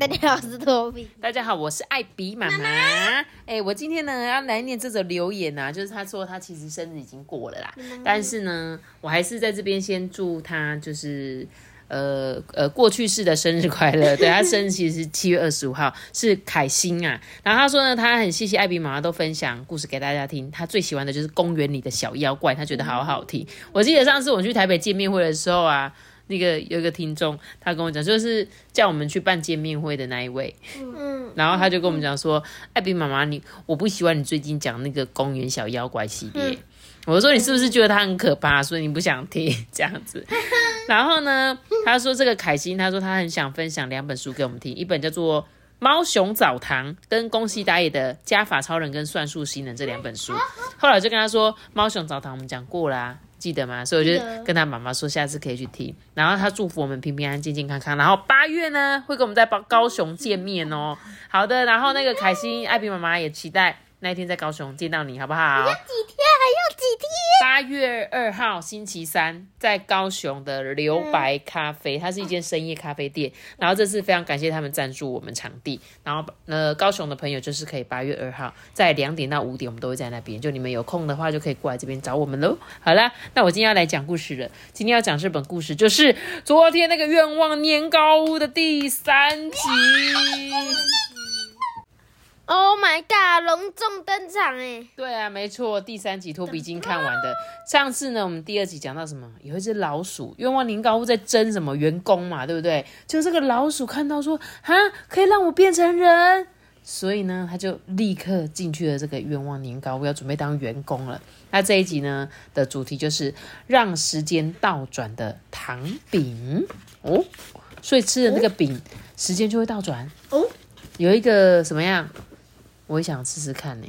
大家好，我是托比。大家好，我是艾比妈妈。哎，我今天呢要来念这则留言呐、就是他说他其实生日已经过了啦，但是呢，我还是在这边先祝他就是。呃呃，过去式的生日快乐！对他生日其实是七月二十五号，是凯欣啊。然后他说呢，他很谢谢艾比妈妈都分享故事给大家听，他最喜欢的就是公园里的小妖怪，他觉得好好听。我记得上次我去台北见面会的时候啊，那个有一个听众，他跟我讲，就是叫我们去办见面会的那一位，嗯，然后他就跟我们讲说，艾比妈妈，你我不喜欢你最近讲那个公园小妖怪系列。我说你是不是觉得他很可怕，所以你不想听这样子？然后呢，他说这个凯欣，他说他很想分享两本书给我们听，一本叫做《猫熊澡堂》跟宫西达也的《加法超人》跟《算术新人》这两本书。后来就跟他说，《猫熊澡堂》我们讲过啦、记得吗？所以我就跟他妈妈说，下次可以去听。然后他祝福我们平平安安、健健康康。然后八月呢，会跟我们在高高雄见面哦。好的，然后那个凯欣、艾比妈妈也期待那一天在高雄见到你，好不好？八月二号星期三，在高雄的留白咖啡，它是一间深夜咖啡店。然后这次非常感谢他们赞助我们场地。然后呃，高雄的朋友就是可以八月二号在两点到五点，我们都会在那边。就你们有空的话，就可以过来这边找我们喽。好啦，那我今天要来讲故事了。今天要讲这本故事就是昨天那个愿望年糕屋的第三集。Oh my god！隆重登场哎！对啊，没错，第三集托比已经看完的。上次呢，我们第二集讲到什么？有一只老鼠，愿望年糕屋在争什么员工嘛，对不对？就这个老鼠看到说，哈，可以让我变成人，所以呢，他就立刻进去了这个愿望年糕屋，要准备当员工了。那这一集呢的主题就是让时间倒转的糖饼哦，所以吃了那个饼，时间就会倒转哦。有一个什么样？我也想试试看呢、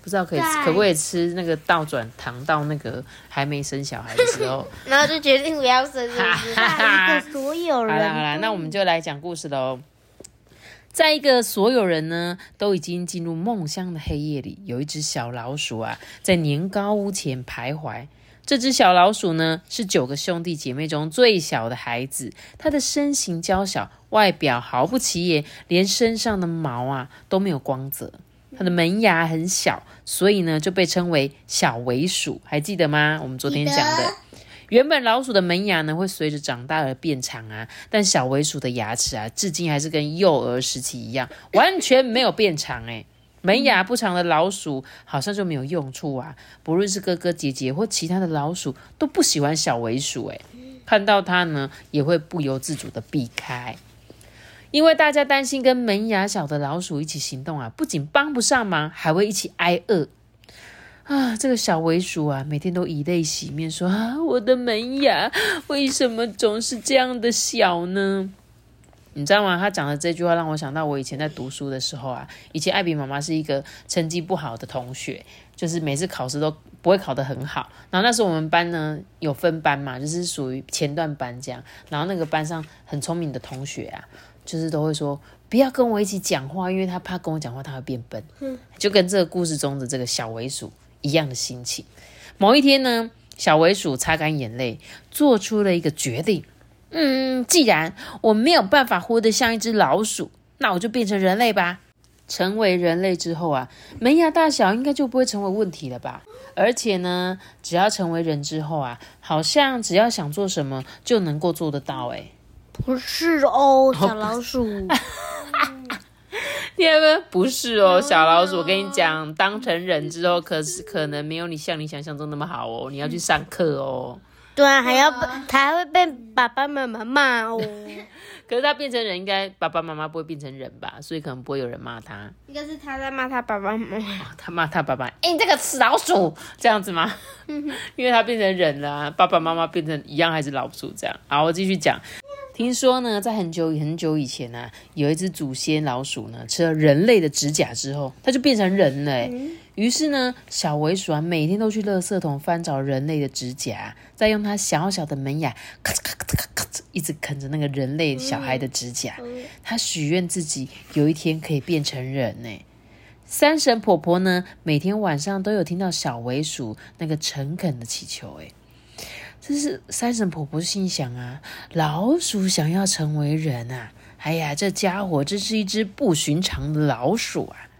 不知道可以可不可以吃那个倒转糖到那个还没生小孩的时候。然后就决定不要生，是不是？哈哈一个所有人好啦好人啦，那我们就来讲故事喽。在一个所有人呢都已经进入梦乡的黑夜里，有一只小老鼠啊，在年糕屋前徘徊。这只小老鼠呢，是九个兄弟姐妹中最小的孩子。它的身形娇小，外表毫不起眼，连身上的毛啊都没有光泽。它的门牙很小，所以呢就被称为小尾鼠，还记得吗？我们昨天讲的。原本老鼠的门牙呢会随着长大而变长啊，但小尾鼠的牙齿啊，至今还是跟幼儿时期一样，完全没有变长哎。门牙不长的老鼠好像就没有用处啊，不论是哥哥姐姐或其他的老鼠都不喜欢小尾鼠哎，看到它呢也会不由自主的避开。因为大家担心跟门牙小的老鼠一起行动啊，不仅帮不上忙，还会一起挨饿。啊，这个小尾鼠啊，每天都以泪洗面，说啊，我的门牙为什么总是这样的小呢？你知道吗？他讲的这句话让我想到我以前在读书的时候啊，以前艾比妈妈是一个成绩不好的同学，就是每次考试都不会考得很好。然后那时候我们班呢有分班嘛，就是属于前段班这样。然后那个班上很聪明的同学啊，就是都会说不要跟我一起讲话，因为他怕跟我讲话他会变笨。就跟这个故事中的这个小尾鼠一样的心情。某一天呢，小尾鼠擦干眼泪，做出了一个决定。嗯，既然我没有办法活得像一只老鼠，那我就变成人类吧。成为人类之后啊，门牙大小应该就不会成为问题了吧？而且呢，只要成为人之后啊，好像只要想做什么就能够做得到、欸。不是哦，小老鼠。第二个不是哦，小老鼠，我跟你讲，当成人之后，可是可能没有你像你想象中那么好哦，你要去上课哦。对啊，还要被，他还会被爸爸妈妈骂哦。可是他变成人，应该爸爸妈妈不会变成人吧？所以可能不会有人骂他。应该是他在骂他爸爸妈妈。他骂他爸爸，哎、你这个死老鼠，这样子吗？因为他变成人了啊、爸爸妈妈变成一样还是老鼠这样。好，我继续讲。听说呢，在很久很久以前呢，有一只祖先老鼠呢，吃了人类的指甲之后，它就变成人了。于是呢，小尾鼠啊，每天都去垃圾桶翻找人类的指甲，再用它小小的门牙咔嚓咔嚓咔嚓咔嚓，一直啃着那个人类小孩的指甲。它许愿自己有一天可以变成人呢。三神婆婆呢，每天晚上都有听到小尾鼠那个诚恳的祈求。哎。这是三婶婆婆心想啊，老鼠想要成为人啊！哎呀，这家伙真是一只不寻常的老鼠啊！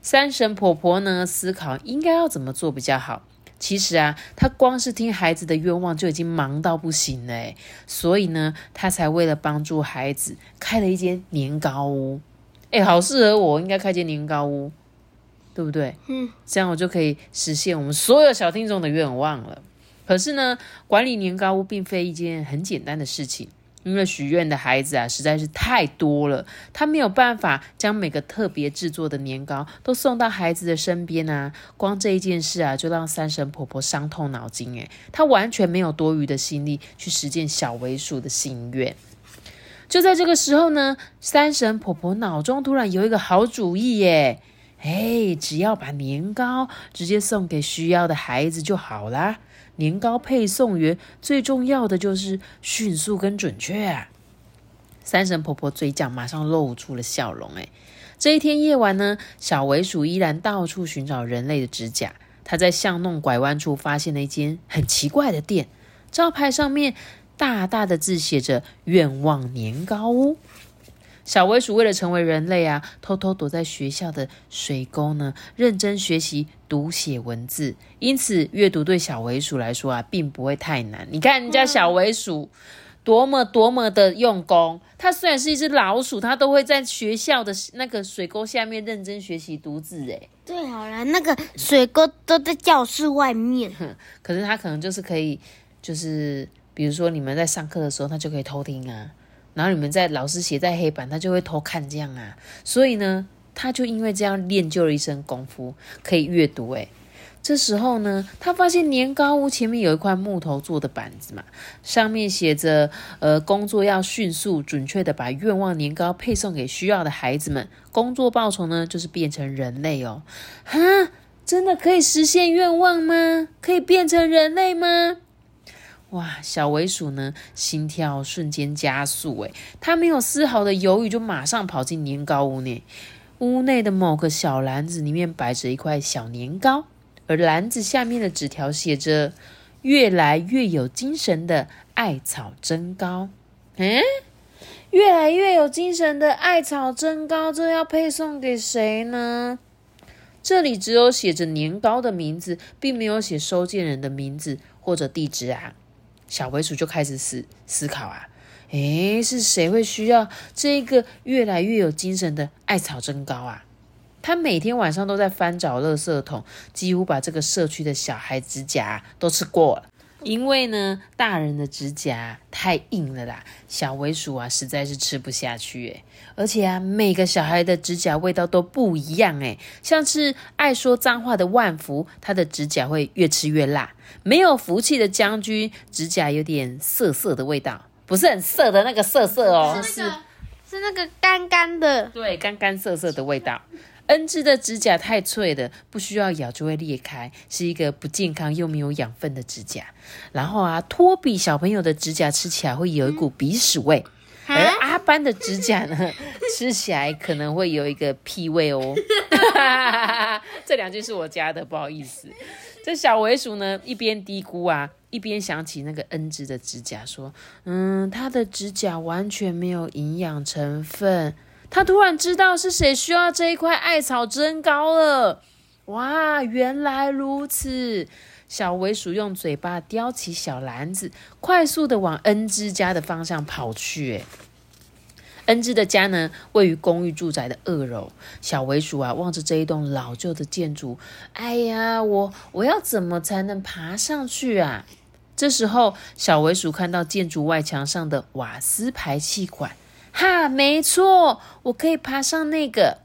三婶婆婆呢，思考应该要怎么做比较好。其实啊，她光是听孩子的愿望就已经忙到不行了，所以呢，她才为了帮助孩子开了一间年糕屋。哎，好适合我，应该开间年糕屋，对不对？嗯，这样我就可以实现我们所有小听众的愿望了。可是呢，管理年糕屋并非一件很简单的事情，因为许愿的孩子啊实在是太多了，他没有办法将每个特别制作的年糕都送到孩子的身边啊。光这一件事啊，就让三神婆婆伤透脑筋诶，她完全没有多余的心力去实践小尾鼠的心愿。就在这个时候呢，三神婆婆脑中突然有一个好主意耶！哎，只要把年糕直接送给需要的孩子就好啦。年糕配送员最重要的就是迅速跟准确啊！三神婆婆嘴角马上露出了笑容。哎，这一天夜晚呢，小尾鼠依然到处寻找人类的指甲。它在巷弄拐弯处发现了一间很奇怪的店，招牌上面大大的字写着“愿望年糕屋”。小尾鼠为了成为人类啊，偷偷躲在学校的水沟呢，认真学习读写文字。因此，阅读对小尾鼠来说啊，并不会太难。你看人家小尾鼠多么多么的用功，它虽然是一只老鼠，它都会在学校的那个水沟下面认真学习读字。哎，对，好了，那个水沟都在教室外面。可是它可能就是可以，就是比如说你们在上课的时候，它就可以偷听啊。然后你们在老师写在黑板，他就会偷看这样啊。所以呢，他就因为这样练就了一身功夫，可以阅读。诶这时候呢，他发现年糕屋前面有一块木头做的板子嘛，上面写着：呃，工作要迅速、准确的把愿望年糕配送给需要的孩子们。工作报酬呢，就是变成人类哦。哈，真的可以实现愿望吗？可以变成人类吗？哇，小尾鼠呢，心跳瞬间加速，诶，它没有丝毫的犹豫，就马上跑进年糕屋内。屋内的某个小篮子里面摆着一块小年糕，而篮子下面的纸条写着“越来越有精神的艾草蒸糕”。嗯，越来越有精神的艾草蒸糕，这要配送给谁呢？这里只有写着年糕的名字，并没有写收件人的名字或者地址啊。小为鼠就开始思思考啊，诶，是谁会需要这个越来越有精神的艾草蒸糕啊？他每天晚上都在翻找垃圾桶，几乎把这个社区的小孩指甲都吃过了。因为呢，大人的指甲太硬了啦，小尾鼠啊实在是吃不下去诶而且啊，每个小孩的指甲味道都不一样诶像是爱说脏话的万福，他的指甲会越吃越辣；没有福气的将军，指甲有点涩涩的味道，不是很涩的那个涩涩哦，是是那个干干的，对，干干涩涩的味道。恩芝的指甲太脆了，不需要咬就会裂开，是一个不健康又没有养分的指甲。然后啊，托比小朋友的指甲吃起来会有一股鼻屎味，而阿班的指甲呢，吃起来可能会有一个屁味哦。这两句是我加的，不好意思。这小尾鼠呢，一边嘀咕啊，一边想起那个恩芝的指甲，说：“嗯，它的指甲完全没有营养成分。”他突然知道是谁需要这一块艾草蒸糕了。哇，原来如此！小尾鼠用嘴巴叼起小篮子，快速的往恩之家的方向跑去。哎，恩之的家呢，位于公寓住宅的二楼。小尾鼠啊，望着这一栋老旧的建筑，哎呀，我我要怎么才能爬上去啊？这时候，小尾鼠看到建筑外墙上的瓦斯排气管。哈，没错，我可以爬上那个。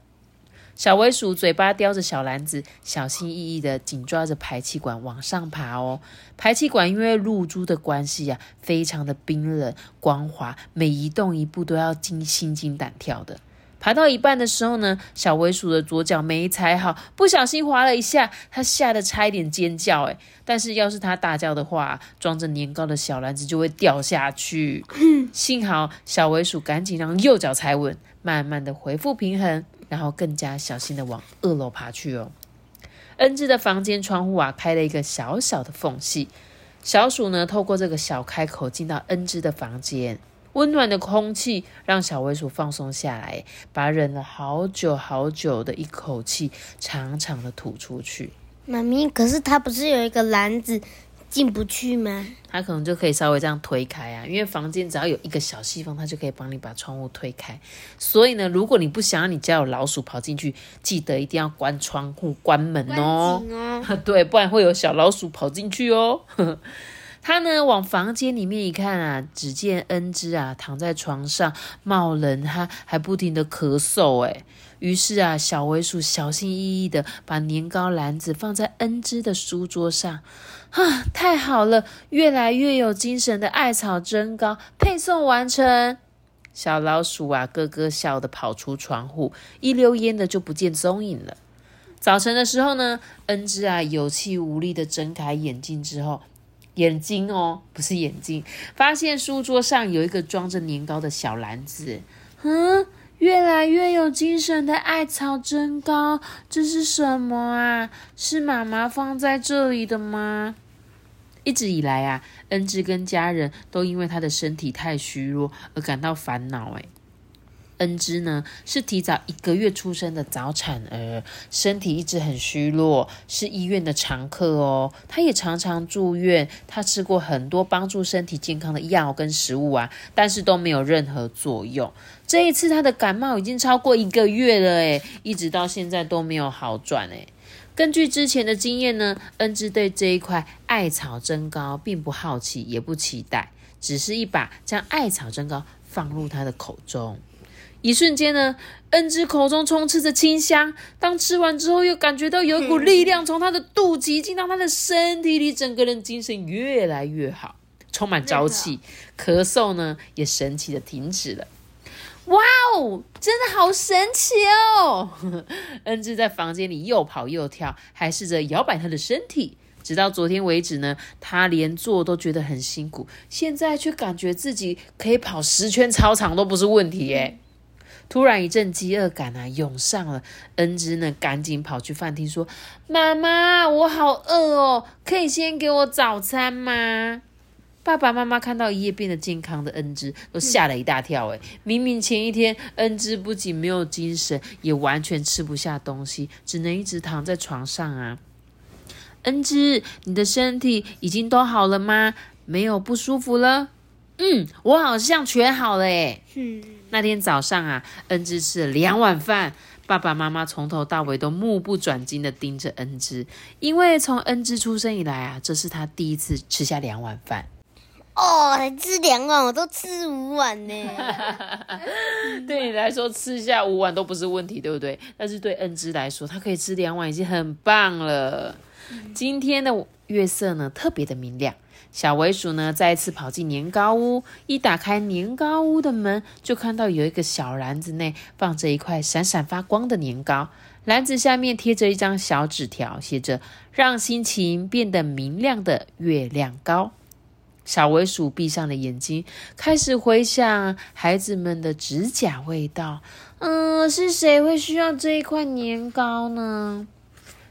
小尾鼠嘴巴叼着小篮子，小心翼翼的紧抓着排气管往上爬哦。排气管因为露珠的关系呀，非常的冰冷光滑，每移动一步都要惊心惊胆跳的。爬到一半的时候呢，小尾鼠的左脚没踩好，不小心滑了一下，它吓得差一点尖叫。诶但是要是它大叫的话，装着年糕的小篮子就会掉下去。幸好小尾鼠赶紧让右脚踩稳，慢慢的恢复平衡，然后更加小心的往二楼爬去哦。恩智的房间窗户啊，开了一个小小的缝隙，小鼠呢透过这个小开口进到恩智的房间。温暖的空气让小尾鼠放松下来，把忍了好久好久的一口气长长的吐出去。妈咪，可是它不是有一个篮子进不去吗？它可能就可以稍微这样推开啊，因为房间只要有一个小细缝，它就可以帮你把窗户推开。所以呢，如果你不想要你家有老鼠跑进去，记得一定要关窗户、关门哦。对，不然会有小老鼠跑进去哦。他呢往房间里面一看啊，只见恩芝啊躺在床上冒冷汗，还不停的咳嗽。哎，于是啊，小尾鼠小心翼翼的把年糕篮子放在恩芝的书桌上。啊，太好了，越来越有精神的艾草蒸糕配送完成。小老鼠啊咯咯笑的跑出窗户，一溜烟的就不见踪影了。早晨的时候呢，恩芝啊有气无力的睁开眼睛之后。眼睛哦，不是眼睛，发现书桌上有一个装着年糕的小篮子。嗯，越来越有精神的艾草蒸糕，这是什么啊？是妈妈放在这里的吗？一直以来啊，恩智跟家人都因为他的身体太虚弱而感到烦恼。哎。恩芝呢是提早一个月出生的早产儿，身体一直很虚弱，是医院的常客哦。他也常常住院，他吃过很多帮助身体健康的药跟食物啊，但是都没有任何作用。这一次他的感冒已经超过一个月了，诶一直到现在都没有好转，诶根据之前的经验呢，恩芝对这一块艾草蒸糕并不好奇，也不期待，只是一把将艾草蒸糕放入他的口中。一瞬间呢，恩芝口中充斥着清香。当吃完之后，又感觉到有一股力量从他的肚脐进到他的身体里，整个人精神越来越好，充满朝气。咳嗽呢，也神奇的停止了。哇哦，真的好神奇哦！恩芝在房间里又跑又跳，还试着摇摆他的身体。直到昨天为止呢，他连坐都觉得很辛苦，现在却感觉自己可以跑十圈操场都不是问题耶。突然一阵饥饿感啊涌上了，恩芝呢赶紧跑去饭厅说：“妈妈，我好饿哦，可以先给我早餐吗？”爸爸妈妈看到一夜变得健康的恩芝，都吓了一大跳。诶明明前一天恩芝不仅没有精神，也完全吃不下东西，只能一直躺在床上啊。恩芝，你的身体已经都好了吗？没有不舒服了？嗯，我好像全好了诶那天早上啊，恩芝吃了两碗饭，爸爸妈妈从头到尾都目不转睛的盯着恩芝，因为从恩芝出生以来啊，这是他第一次吃下两碗饭。哦，吃两碗我都吃五碗呢。对你来说，吃下五碗都不是问题，对不对？但是对恩芝来说，他可以吃两碗已经很棒了。今天的月色呢，特别的明亮。小尾鼠呢，再次跑进年糕屋，一打开年糕屋的门，就看到有一个小篮子内放着一块闪闪发光的年糕，篮子下面贴着一张小纸条，写着“让心情变得明亮的月亮糕”。小尾鼠闭上了眼睛，开始回想孩子们的指甲味道。嗯，是谁会需要这一块年糕呢？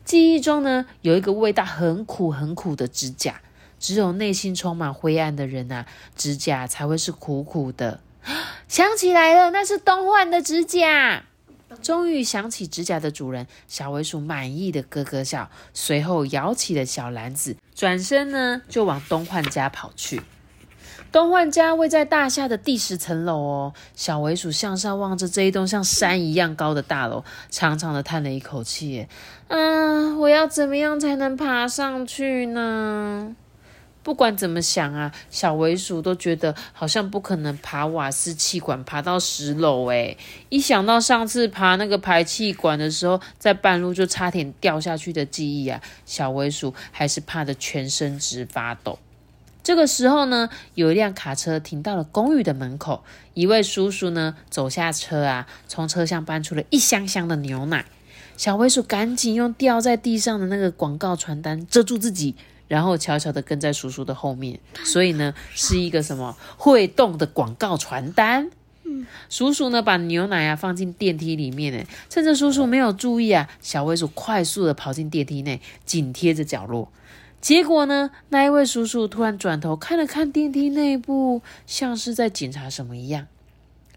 记忆中呢，有一个味道很苦很苦的指甲。只有内心充满灰暗的人啊，指甲才会是苦苦的。想起来了，那是东焕的指甲。终于想起指甲的主人，小尾鼠满意的咯咯笑，随后摇起了小篮子，转身呢就往东焕家跑去。东焕家位在大厦的第十层楼哦。小尾鼠向上望着这一栋像山一样高的大楼，长长的叹了一口气：“嗯，我要怎么样才能爬上去呢？”不管怎么想啊，小尾鼠都觉得好像不可能爬瓦斯气管爬到十楼诶。一想到上次爬那个排气管的时候，在半路就差点掉下去的记忆啊，小尾鼠还是怕得全身直发抖。这个时候呢，有一辆卡车停到了公寓的门口，一位叔叔呢走下车啊，从车厢搬出了一箱箱的牛奶。小尾鼠赶紧用掉在地上的那个广告传单遮住自己，然后悄悄的跟在叔叔的后面。所以呢，是一个什么会动的广告传单。叔叔呢把牛奶啊放进电梯里面呢，趁着叔叔没有注意啊，小灰鼠快速的跑进电梯内，紧贴着角落。结果呢？那一位叔叔突然转头看了看电梯内部，像是在检查什么一样。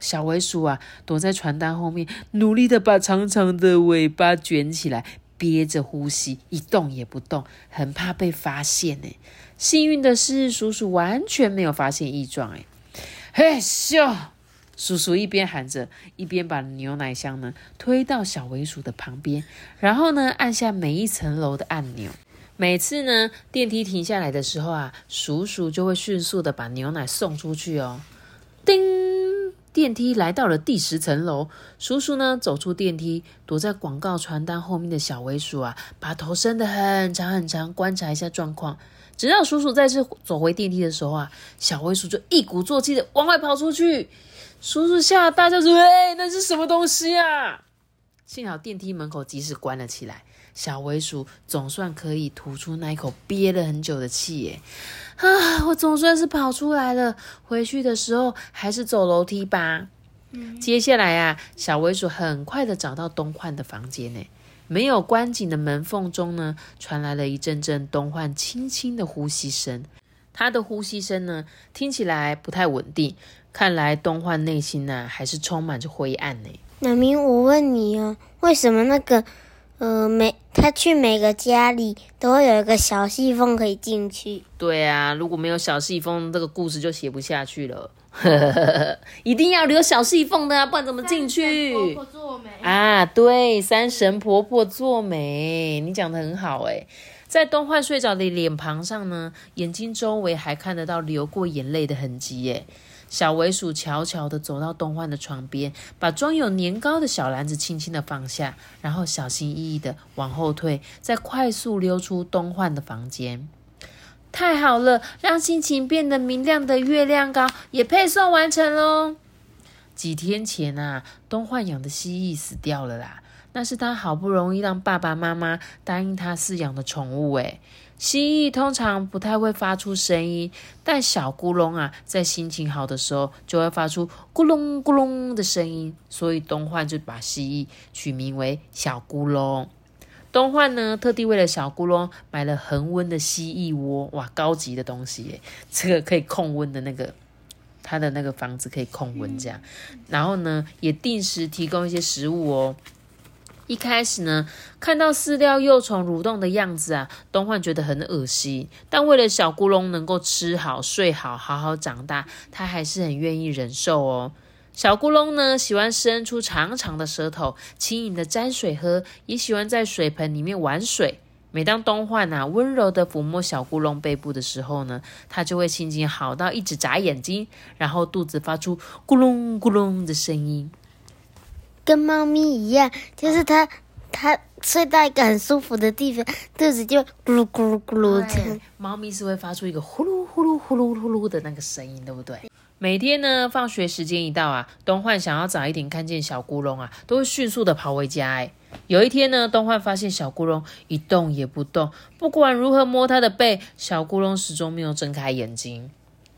小尾鼠啊，躲在传单后面，努力的把长长的尾巴卷起来，憋着呼吸，一动也不动，很怕被发现呢。幸运的是，叔叔完全没有发现异状。哎，嘿咻！叔叔一边喊着，一边把牛奶箱呢推到小尾鼠的旁边，然后呢按下每一层楼的按钮。每次呢，电梯停下来的时候啊，叔叔就会迅速的把牛奶送出去哦。叮，电梯来到了第十层楼，叔叔呢走出电梯，躲在广告传单后面的小尾鼠啊，把头伸得很长很长，观察一下状况。直到叔叔再次走回电梯的时候啊，小尾鼠就一鼓作气的往外跑出去。叔叔吓大叫说：“哎，那是什么东西啊？”幸好电梯门口及时关了起来。小尾鼠总算可以吐出那一口憋了很久的气，耶！啊，我总算是跑出来了。回去的时候还是走楼梯吧。接下来啊，小尾鼠很快的找到东焕的房间，呢，没有关紧的门缝中呢，传来了一阵阵东焕轻轻的呼吸声。他的呼吸声呢，听起来不太稳定，看来东焕内心呢，还是充满着灰暗呢。南明，我问你哦，为什么那个？呃，每他去每个家里都会有一个小细缝可以进去。对啊，如果没有小细缝，这个故事就写不下去了。一定要留小细缝的啊，不然怎么进去？婆婆做媒啊，对，三神婆婆做美，你讲的很好哎。在东焕睡着的脸庞上呢，眼睛周围还看得到流过眼泪的痕迹耶。小尾鼠悄悄地走到东焕的床边，把装有年糕的小篮子轻轻地放下，然后小心翼翼地往后退，再快速溜出东焕的房间。太好了，让心情变得明亮的月亮糕也配送完成喽！几天前啊，东焕养的蜥蜴死掉了啦，那是他好不容易让爸爸妈妈答应他饲养的宠物诶蜥蜴通常不太会发出声音，但小咕隆啊，在心情好的时候就会发出咕隆咕隆的声音，所以东焕就把蜥蜴取名为小咕隆。东焕呢，特地为了小咕隆买了恒温的蜥蜴窝，哇，高级的东西耶！这个可以控温的那个，它的那个房子可以控温这样。然后呢，也定时提供一些食物哦。一开始呢，看到饲料幼虫蠕动的样子啊，东焕觉得很恶心。但为了小咕隆能够吃好、睡好、好好长大，他还是很愿意忍受哦。小咕隆呢，喜欢伸出长长的舌头，轻盈的沾水喝，也喜欢在水盆里面玩水。每当东焕啊温柔的抚摸小咕隆背部的时候呢，他就会心情好到一直眨眼睛，然后肚子发出咕隆咕隆的声音。跟猫咪一样，就是它，它睡到一个很舒服的地方，肚子就咕噜咕噜咕噜的。猫咪是会发出一个呼噜呼噜呼噜呼噜的那个声音，对不对？每天呢，放学时间一到啊，东焕想要早一点看见小咕隆啊，都会迅速的跑回家。哎，有一天呢，东焕发现小咕隆一动也不动，不管如何摸它的背，小咕隆始终没有睁开眼睛。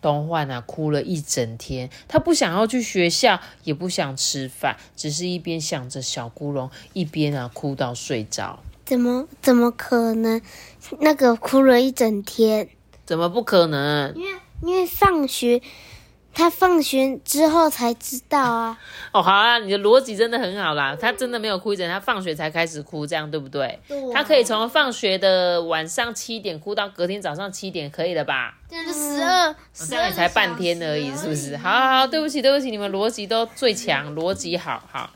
东焕啊，哭了一整天。他不想要去学校，也不想吃饭，只是一边想着小咕龙，一边啊哭到睡着。怎么怎么可能？那个哭了一整天？怎么不可能？因为因为上学。他放学之后才知道啊！哦，好啊，你的逻辑真的很好啦。他真的没有哭一整，他放学才开始哭，这样对不对？对。他可以从放学的晚上七点哭到隔天早上七点，可以了吧？这样就十二，这样才半天而已，是不是？好好好，对不起对不起，你们逻辑都最强，逻辑好好。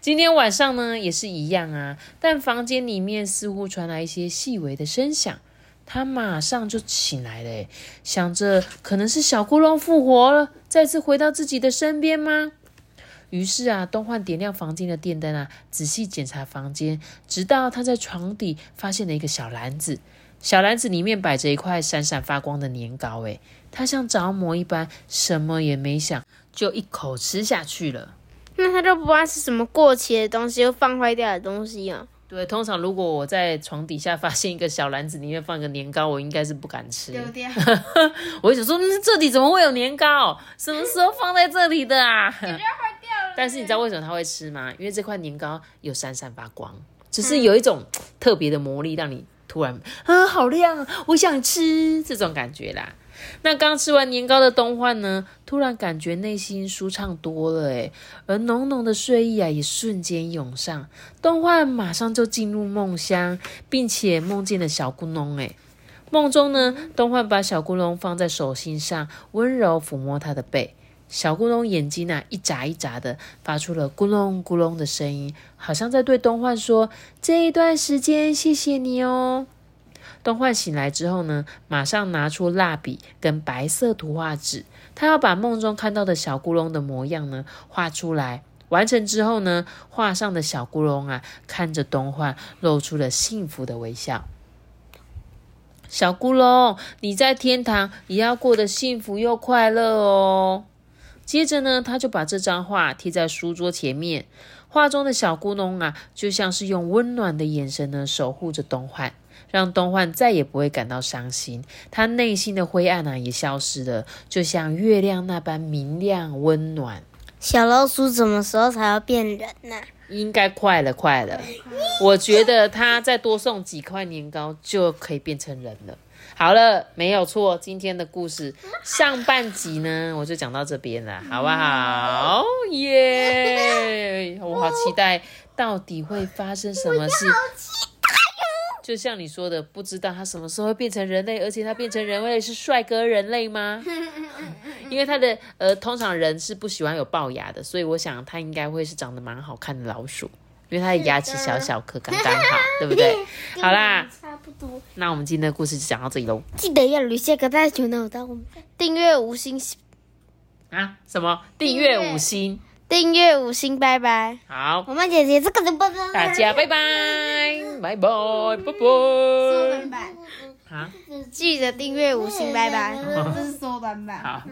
今天晚上呢也是一样啊，但房间里面似乎传来一些细微的声响。他马上就醒来了，想着可能是小窟窿复活了，再次回到自己的身边吗？于是啊，东焕点亮房间的电灯啊，仔细检查房间，直到他在床底发现了一个小篮子。小篮子里面摆着一块闪闪发光的年糕，诶他像着魔一般，什么也没想，就一口吃下去了。那他都不怕是什么过期的东西，又放坏掉的东西啊？对，通常如果我在床底下发现一个小篮子，里面放一个年糕，我应该是不敢吃。掉。我会想说，嗯这里怎么会有年糕？什么时候放在这里的啊？坏掉了。但是你知道为什么他会吃吗？因为这块年糕有闪闪发光，就是有一种特别的魔力，让你突然啊好亮，我想吃这种感觉啦。那刚吃完年糕的东焕呢，突然感觉内心舒畅多了诶，而浓浓的睡意啊也瞬间涌上，东焕马上就进入梦乡，并且梦见了小咕窿诶。梦中呢，东焕把小咕窿放在手心上，温柔抚摸他的背。小咕窿眼睛啊一眨一眨的，发出了咕隆咕隆的声音，好像在对东焕说：“这一段时间谢谢你哦。”东焕醒来之后呢，马上拿出蜡笔跟白色图画纸，他要把梦中看到的小咕隆的模样呢画出来。完成之后呢，画上的小咕隆啊，看着东焕，露出了幸福的微笑。小咕隆，你在天堂也要过得幸福又快乐哦。接着呢，他就把这张画贴在书桌前面。画中的小咕窿啊，就像是用温暖的眼神呢守护着东焕，让东焕再也不会感到伤心。他内心的灰暗啊也消失了，就像月亮那般明亮温暖。小老鼠什么时候才要变人呢、应该快了，快了。我觉得他再多送几块年糕就可以变成人了。好了，没有错，今天的故事上半集呢，我就讲到这边了，好不好？耶！我好期待，到底会发生什么事？就像你说的，不知道他什么时候会变成人类，而且他变成人类是帅哥人类吗？因为他的呃，通常人是不喜欢有龅牙的，所以我想他应该会是长得蛮好看的老鼠，因为他的牙齿小小颗，刚刚好，对不对？好啦，差不多。那我们今天的故事就讲到这里喽。记得要留下个大球脑袋，订阅五星，啊，什么订阅五星？订阅五星，拜拜。好，我们姐姐这个怎么的？大家拜拜，拜拜，拜拜。版，啊，记得订阅五星，拜拜。这是缩短版。好。